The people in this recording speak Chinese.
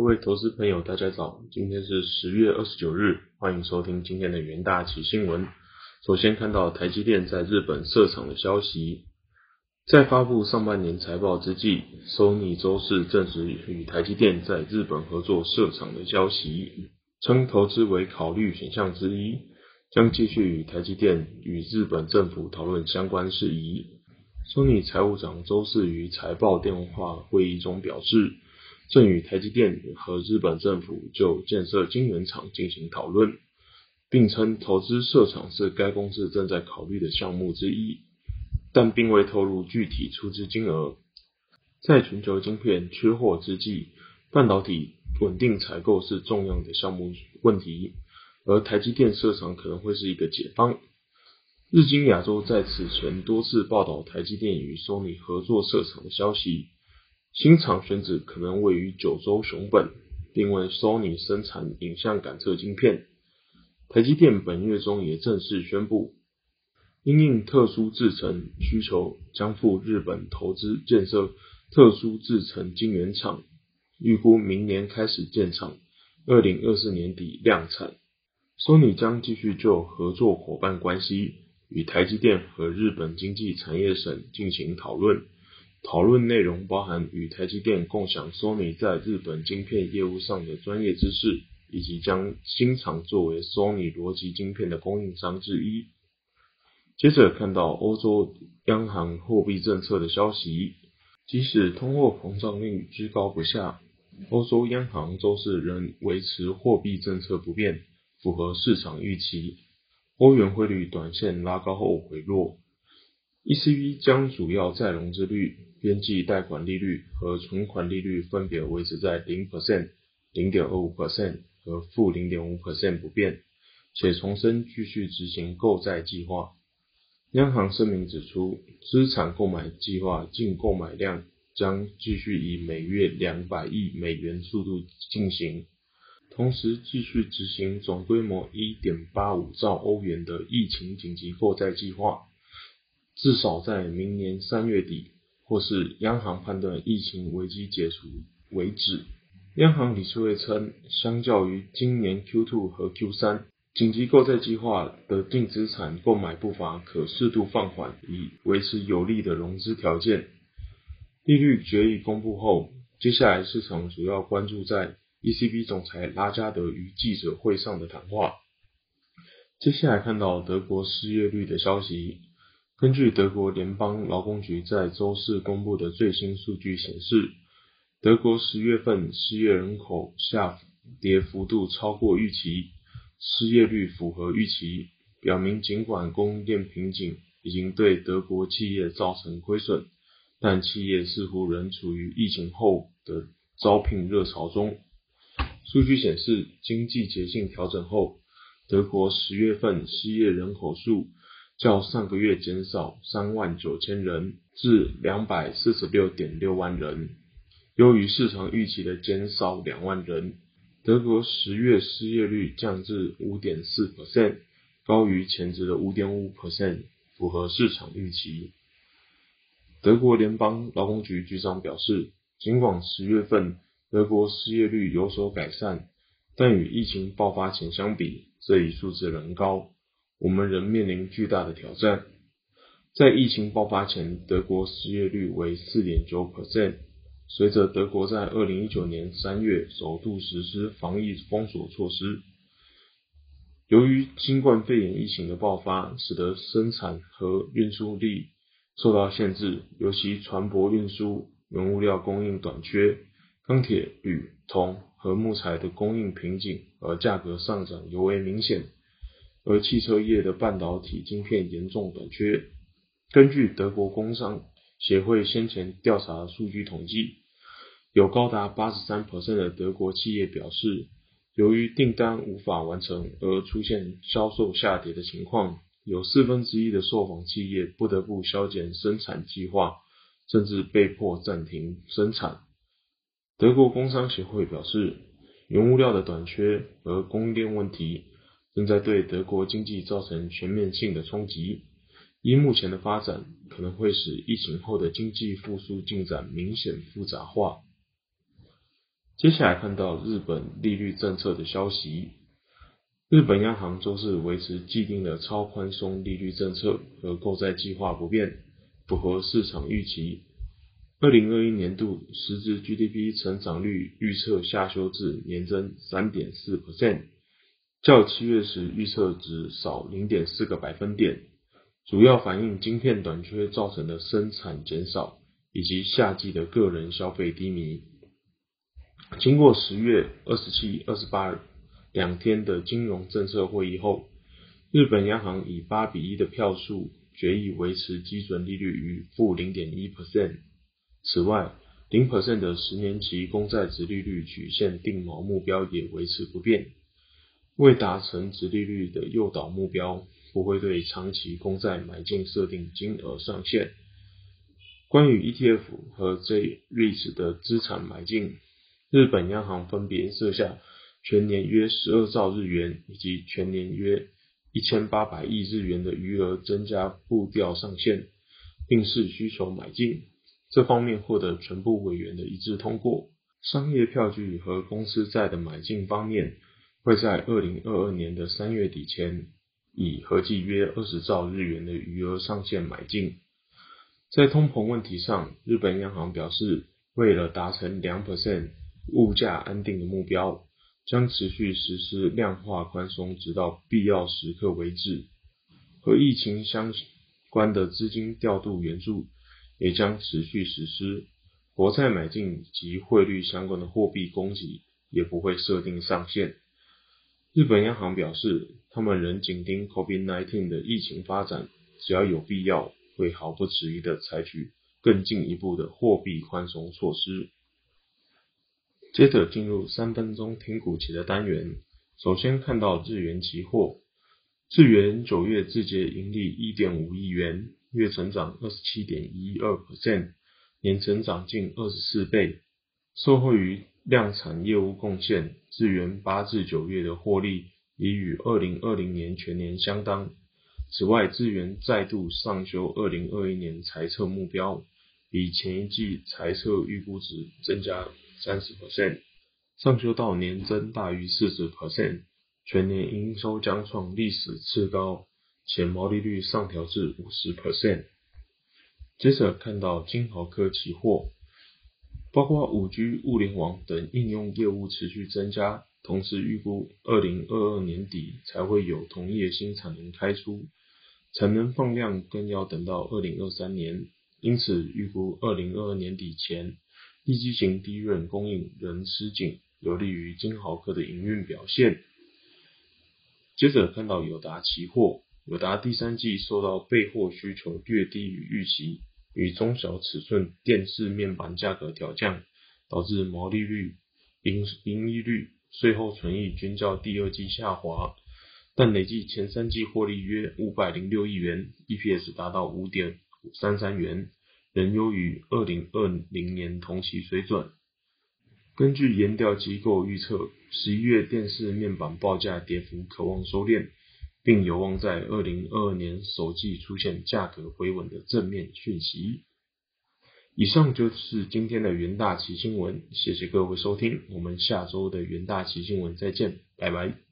各位投资朋友，大家早！今天是十月二十九日，欢迎收听今天的元大旗新闻。首先看到台积电在日本设厂的消息，在发布上半年财报之际，Sony 周四证实与台积电在日本合作设厂的消息，称投资为考虑选项之一，将继续与台积电与日本政府讨论相关事宜。Sony 财务长周四于财报电话会议中表示，正与台积电和日本政府就建设晶圆厂进行讨论，并称投资设厂是该公司正在考虑的项目之一，但并未透露具体出资金额。在全球晶片缺货之际，半导体稳定采购是重要的项目问题，而台积电设厂可能会是一个解方。日经亚洲在此前多次报道台积电与 Sony 合作设厂的消息，新厂选址可能位于九州熊本，并为 Sony 生产影像感测晶片。台积电本月中也正式宣布，因应特殊制程需求，将赴日本投资建设特殊制程晶圆厂，预估明年开始建厂，二零二四年底量产。Sony 将继续就合作伙伴关系。与台积电和日本经济产业省进行讨论，讨论内容包含与台积电共享 Sony 在日本晶片业务上的专业知识，以及将新厂作为 Sony 逻辑晶片的供应商之一。接着看到欧洲央行货币政策的消息，即使通货膨胀率居高不下，欧洲央行周四仍维持货币政策不变，符合市场预期。欧元汇率短线拉高后回落，ECB 将主要再融资率、边际贷款利率和存款利率分别维持在零 percent、零点二五 percent 和负零点五 percent 不变，且重申继续执行购债计划。央行声明指出，资产购买计划净购买量将继续以每月两百亿美元速度进行。同时继续执行总规模1.85兆欧元的疫情紧急购债计划，至少在明年三月底，或是央行判断疫情危机解除为止。央行理事会称，相较于今年 Q2 和 Q3，紧急购债计划的净资产购买步伐可适度放缓，以维持有利的融资条件。利率决议公布后，接下来市场主要关注在。ECB 总裁拉加德与记者会上的谈话。接下来看到德国失业率的消息。根据德国联邦劳工局在周四公布的最新数据显示，德国十月份失业人口下跌幅度超过预期，失业率符合预期，表明尽管供应链瓶颈已经对德国企业造成亏损，但企业似乎仍处于疫情后的招聘热潮中。数据显示，经济节性调整后，德国十月份失业人口数较上个月减少三万九千人，至两百四十六点六万人，优于市场预期的减少两万人。德国十月失业率降至五点四 percent，高于前值的五点五 percent，符合市场预期。德国联邦劳工局局长表示，尽管十月份德国失业率有所改善，但与疫情爆发前相比，这一数字仍高。我们仍面临巨大的挑战。在疫情爆发前，德国失业率为四点九 percent。随着德国在二零一九年三月首度实施防疫封锁措施，由于新冠肺炎疫情的爆发，使得生产和运输力受到限制，尤其船舶运输原物料供应短缺。钢铁、铝、铜和木材的供应瓶颈，而价格上涨尤为明显。而汽车业的半导体晶片严重短缺。根据德国工商协会先前调查数据统计，有高达八十三的德国企业表示，由于订单无法完成而出现销售下跌的情况。有四分之一的受访企业不得不削减生产计划，甚至被迫暂停生产。德国工商协会表示，原物料的短缺和供应链问题正在对德国经济造成全面性的冲击。依目前的发展，可能会使疫情后的经济复苏进展明显复杂化。接下来看到日本利率政策的消息。日本央行周四维持既定的超宽松利率政策和购债计划不变，符合市场预期。二零二一年度实质 GDP 成长率预测下修至年增三点四 percent，较七月时预测值少零点四个百分点，主要反映晶片短缺造成的生产减少以及夏季的个人消费低迷。经过十月二十七、二十八两天的金融政策会议后，日本央行以八比一的票数决议维持基准利率于负零点一 percent。此外，零 percent 的十年期公债值利率曲线定锚目标也维持不变。未达成值利率的诱导目标，不会对长期公债买进设定金额上限。关于 ETF 和 J-REITs 的资产买进。日本央行分别设下全年约十二兆日元以及全年约一千八百亿日元的余额增加步调上限，并视需求买进。这方面获得全部委员的一致通过。商业票据和公司债的买进方面，会在二零二二年的三月底前，以合计约二十兆日元的余额上限买进。在通膨问题上，日本央行表示，为了达成两 percent。物价安定的目标将持续实施量化宽松，直到必要时刻为止。和疫情相关的资金调度援助也将持续实施。国债买进及汇率相关的货币供给也不会设定上限。日本央行表示，他们仍紧盯 COVID-19 的疫情发展，只要有必要，会毫不迟疑的采取更进一步的货币宽松措施。接着进入三分钟听股期的单元。首先看到日元期货，日元九月自结盈利一点五亿元，月成长二十七点一二 percent，年成长近二十四倍。受惠于量产业务贡献，智元八至九月的获利已与二零二零年全年相当。此外，智元再度上修二零二一年财测目标，比前一季财测预估值增加。三十 percent 上修到年增大于四十 percent，全年营收将创历史次高，且毛利率上调至五十 percent。接着看到金豪科期货，包括五 G、物联网等应用业务持续增加，同时预估二零二二年底才会有同业新产能开出，产能放量更要等到二零二三年，因此预估二零二二年底前。低基型低润供应仍吃紧，有利于金豪科的营运表现。接着看到友达期货，友达第三季受到备货需求略低于预期，与中小尺寸电视面板价格调降，导致毛利率、盈盈利率、税后存益均较第二季下滑，但累计前三季获利约五百零六亿元，EPS 达到五点三三元。仍优于二零二零年同期水准。根据研调机构预测，十一月电视面板报价跌幅可望收敛，并有望在二零二二年首季出现价格回稳的正面讯息。以上就是今天的元大旗新闻，谢谢各位收听，我们下周的元大旗新闻再见，拜拜。